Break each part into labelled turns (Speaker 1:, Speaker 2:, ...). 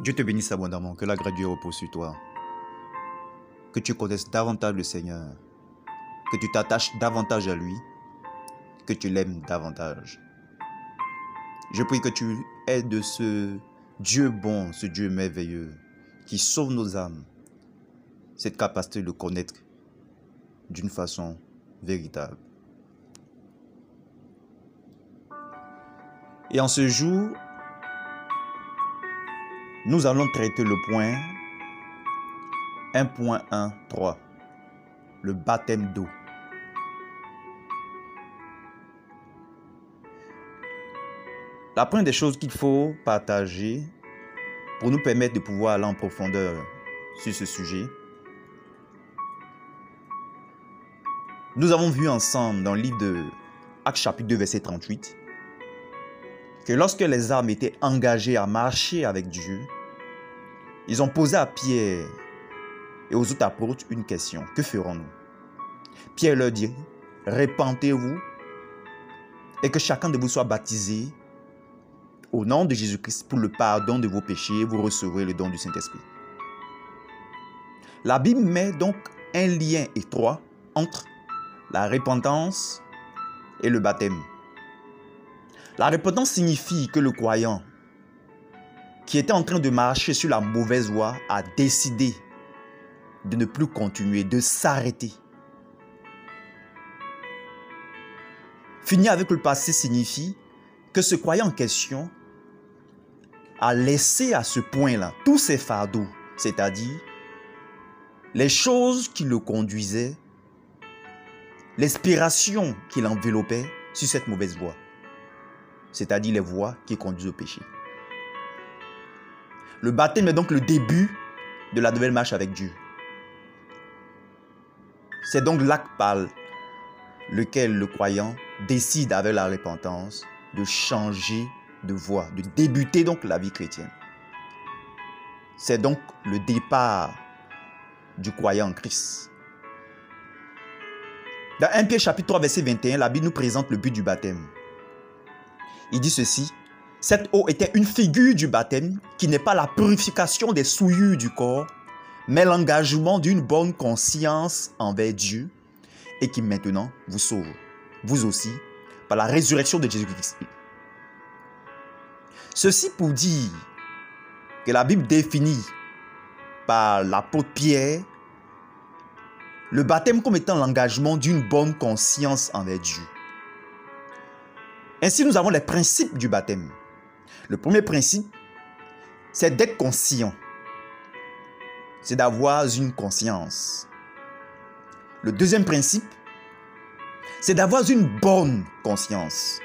Speaker 1: Dieu te bénisse abondamment, que la grâce de Dieu repose sur toi. Que tu connaisses davantage le Seigneur, que tu t'attaches davantage à lui, que tu l'aimes davantage. Je prie que tu aies de ce Dieu bon, ce Dieu merveilleux, qui sauve nos âmes, cette capacité de connaître d'une façon véritable. Et en ce jour, nous allons traiter le point 1.13, le baptême d'eau. La première des choses qu'il faut partager pour nous permettre de pouvoir aller en profondeur sur ce sujet, nous avons vu ensemble dans le livre de Actes chapitre 2 verset 38 que lorsque les âmes étaient engagées à marcher avec Dieu, ils ont posé à Pierre et aux autres apôtres une question. Que ferons-nous? Pierre leur dit, répentez-vous et que chacun de vous soit baptisé au nom de Jésus-Christ pour le pardon de vos péchés, vous recevrez le don du Saint-Esprit. La Bible met donc un lien étroit entre la repentance et le baptême. La repentance signifie que le croyant qui était en train de marcher sur la mauvaise voie, a décidé de ne plus continuer, de s'arrêter. Finir avec le passé signifie que ce croyant en question a laissé à ce point-là tous ses fardeaux, c'est-à-dire les choses qui le conduisaient, l'inspiration qui l'enveloppait sur cette mauvaise voie, c'est-à-dire les voies qui conduisent au péché. Le baptême est donc le début de la nouvelle marche avec Dieu. C'est donc l'acte par lequel le croyant décide avec la repentance de changer de voie, de débuter donc la vie chrétienne. C'est donc le départ du croyant en Christ. Dans 1 Pierre chapitre 3 verset 21, la Bible nous présente le but du baptême. Il dit ceci, cette eau était une figure du baptême qui n'est pas la purification des souillures du corps, mais l'engagement d'une bonne conscience envers Dieu et qui maintenant vous sauve, vous aussi, par la résurrection de Jésus-Christ. Ceci pour dire que la Bible définit par l'apôtre Pierre le baptême comme étant l'engagement d'une bonne conscience envers Dieu. Ainsi, nous avons les principes du baptême. Le premier principe, c'est d'être conscient. C'est d'avoir une conscience. Le deuxième principe, c'est d'avoir une bonne conscience.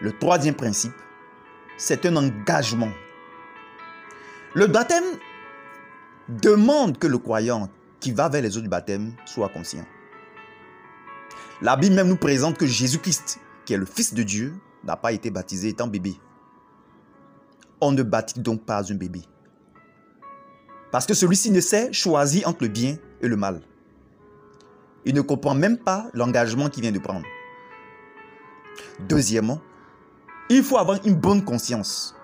Speaker 1: Le troisième principe, c'est un engagement. Le baptême demande que le croyant qui va vers les eaux du baptême soit conscient. La Bible même nous présente que Jésus-Christ, qui est le Fils de Dieu, n'a pas été baptisé étant bébé. On ne baptise donc pas un bébé. Parce que celui-ci ne sait choisir entre le bien et le mal. Il ne comprend même pas l'engagement qu'il vient de prendre. Deuxièmement, il faut avoir une bonne conscience.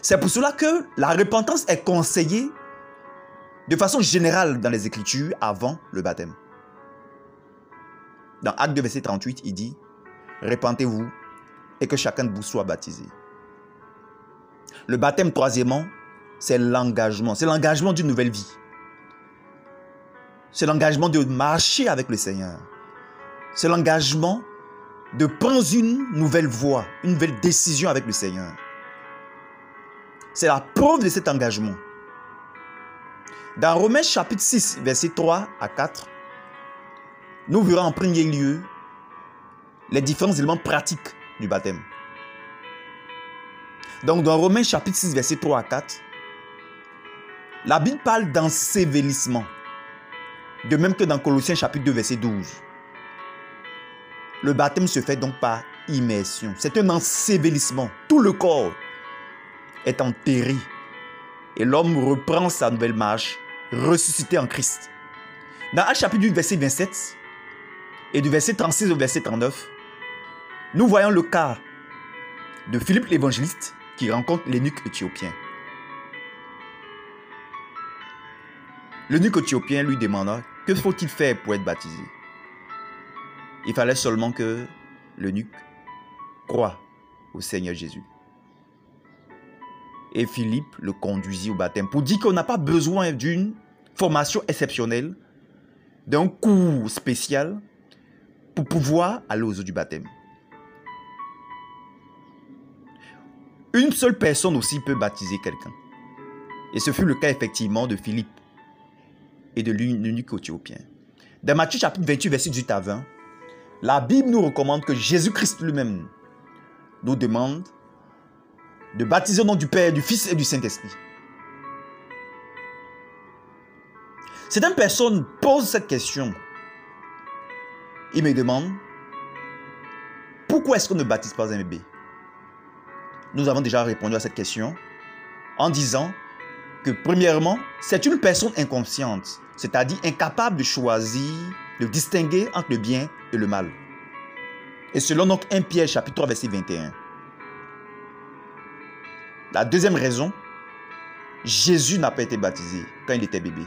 Speaker 1: C'est pour cela que la repentance est conseillée de façon générale dans les Écritures avant le baptême. Dans Acte 2, verset 38, il dit, Repentez-vous et que chacun de vous soit baptisé. Le baptême, troisièmement, c'est l'engagement. C'est l'engagement d'une nouvelle vie. C'est l'engagement de marcher avec le Seigneur. C'est l'engagement de prendre une nouvelle voie, une nouvelle décision avec le Seigneur. C'est la preuve de cet engagement. Dans Romains chapitre 6, verset 3 à 4, nous verrons en premier lieu les différents éléments pratiques baptême. Donc dans Romains chapitre 6, verset 3 à 4, la Bible parle d'ensevelissement. De même que dans Colossiens chapitre 2, verset 12. Le baptême se fait donc par immersion. C'est un ensevelissement. Tout le corps est enterré. Et l'homme reprend sa nouvelle marche, ressuscité en Christ. Dans Actes chapitre 8, verset 27, et du verset 36 au verset 39, nous voyons le cas de Philippe l'évangéliste qui rencontre l'énuque éthiopien. L'eunuque éthiopien lui demanda Que faut-il faire pour être baptisé? Il fallait seulement que l'eunuque croit au Seigneur Jésus. Et Philippe le conduisit au baptême pour dire qu'on n'a pas besoin d'une formation exceptionnelle, d'un cours spécial pour pouvoir aller aux eaux du baptême. Une seule personne aussi peut baptiser quelqu'un. Et ce fut le cas effectivement de Philippe et de l'unique éthiopien. Dans Matthieu chapitre 28, verset 18 à 20, la Bible nous recommande que Jésus-Christ lui-même nous demande de baptiser au nom du Père, du Fils et du Saint-Esprit. Certaines personnes posent cette question. Ils me demandent, pourquoi est-ce qu'on ne baptise pas un bébé? Nous avons déjà répondu à cette question en disant que premièrement, c'est une personne inconsciente, c'est-à-dire incapable de choisir, de distinguer entre le bien et le mal. Et selon donc 1 Pierre chapitre 3 verset 21. La deuxième raison, Jésus n'a pas été baptisé quand il était bébé.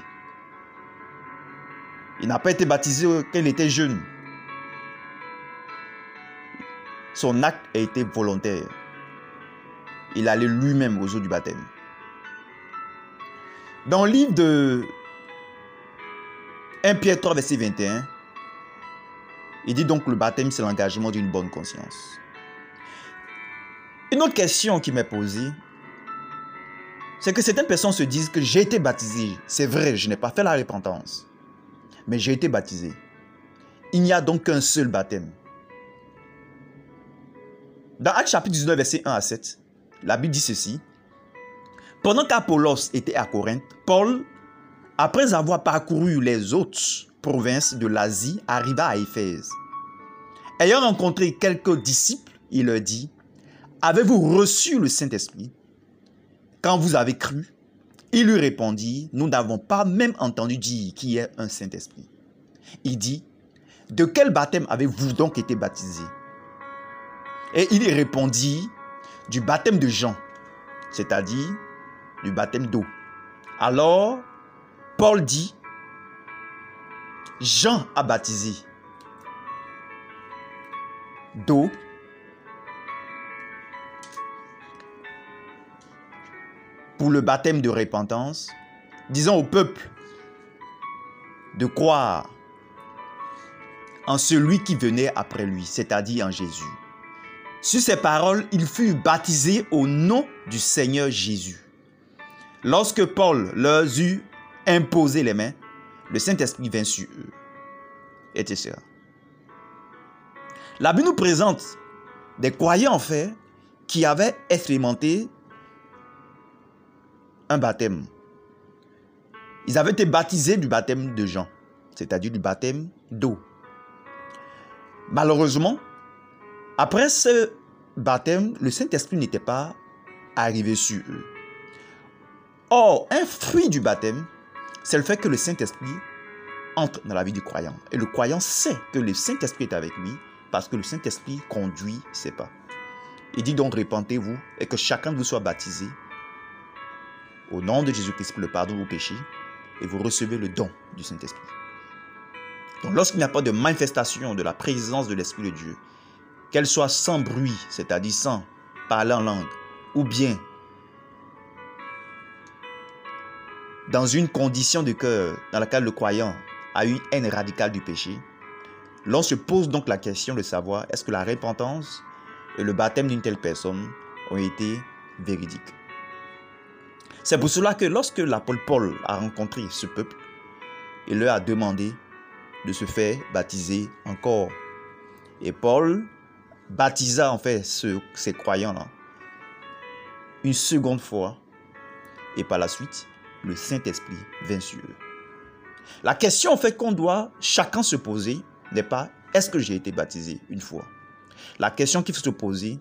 Speaker 1: Il n'a pas été baptisé quand il était jeune. Son acte a été volontaire. Il allait lui-même aux eaux du baptême. Dans le livre de 1 Pierre 3, verset 21, il dit donc que le baptême, c'est l'engagement d'une bonne conscience. Une autre question qui m'est posée, c'est que certaines personnes se disent que j'ai été baptisé. C'est vrai, je n'ai pas fait la repentance, mais j'ai été baptisé. Il n'y a donc qu'un seul baptême. Dans Actes chapitre 19, verset 1 à 7, la Bible dit ceci. Pendant qu'Apollos était à Corinthe, Paul, après avoir parcouru les autres provinces de l'Asie, arriva à Éphèse. Ayant rencontré quelques disciples, il leur dit, Avez-vous reçu le Saint-Esprit? Quand vous avez cru Il lui répondit, Nous n'avons pas même entendu dire qu'il y ait un Saint-Esprit. Il dit, De quel baptême avez-vous donc été baptisé? Et il répondit, Du baptême de Jean, c'est-à-dire du baptême d'eau. Alors, Paul dit, Jean a baptisé d'eau pour le baptême de repentance, disant au peuple de croire en celui qui venait après lui, c'est-à-dire en Jésus. Sur ces paroles, il fut baptisé au nom du Seigneur Jésus. Lorsque Paul leur eut imposé les mains, le Saint-Esprit vint sur eux, etc. La Bible nous présente des croyants en fait qui avaient expérimenté un baptême. Ils avaient été baptisés du baptême de Jean, c'est-à-dire du baptême d'eau. Malheureusement, après ce baptême, le Saint-Esprit n'était pas arrivé sur eux. Or, un fruit du baptême, c'est le fait que le Saint-Esprit entre dans la vie du croyant. Et le croyant sait que le Saint-Esprit est avec lui parce que le Saint-Esprit conduit ses pas. Il dit donc répentez-vous et que chacun de vous soit baptisé au nom de Jésus-Christ pour le pardon de vos péchés et vous recevez le don du Saint-Esprit. Donc lorsqu'il n'y a pas de manifestation de la présence de l'Esprit de Dieu, qu'elle soit sans bruit, c'est-à-dire sans parler en langue, ou bien dans une condition de cœur dans laquelle le croyant a une haine radicale du péché, l'on se pose donc la question de savoir est-ce que la repentance et le baptême d'une telle personne ont été véridiques? C'est pour cela que lorsque l'apôtre Paul a rencontré ce peuple, il leur a demandé de se faire baptiser encore. Et Paul baptisa en fait ces croyants-là une seconde fois. Et par la suite, le Saint-Esprit vint sur eux. La question en fait qu'on doit chacun se poser n'est pas est-ce que j'ai été baptisé une fois? La question qu'il faut se poser,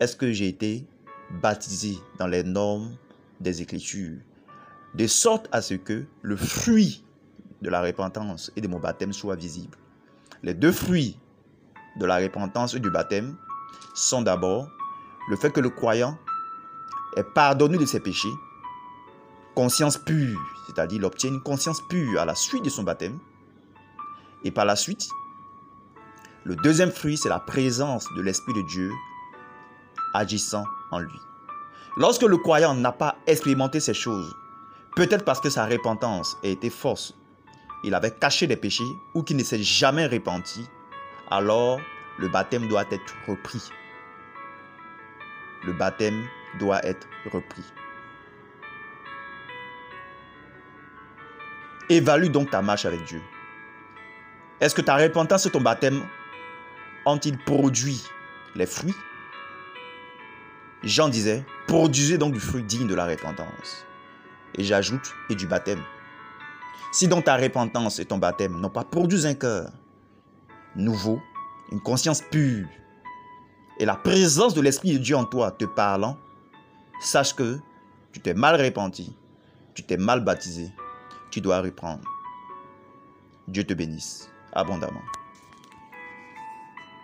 Speaker 1: est-ce que j'ai été baptisé dans les normes des Écritures De sorte à ce que le fruit de la repentance et de mon baptême soit visible? Les deux fruits de la repentance et du baptême sont d'abord le fait que le croyant est pardonné de ses péchés, conscience pure, c'est-à-dire il obtient une conscience pure à la suite de son baptême, et par la suite, le deuxième fruit, c'est la présence de l'Esprit de Dieu agissant en lui. Lorsque le croyant n'a pas expérimenté ces choses, peut-être parce que sa repentance a été fausse, il avait caché des péchés ou qu'il ne s'est jamais repenti, alors le baptême doit être repris. Le baptême doit être repris. Évalue donc ta marche avec Dieu. Est-ce que ta repentance et ton baptême ont-ils produit les fruits? Jean disait, produisez donc du fruit digne de la repentance. Et j'ajoute, et du baptême. Si donc ta repentance et ton baptême n'ont pas produit un cœur nouveau, une conscience pure, et la présence de l'Esprit de Dieu en toi te parlant, sache que tu t'es mal repenti, tu t'es mal baptisé, tu dois reprendre. Dieu te bénisse abondamment.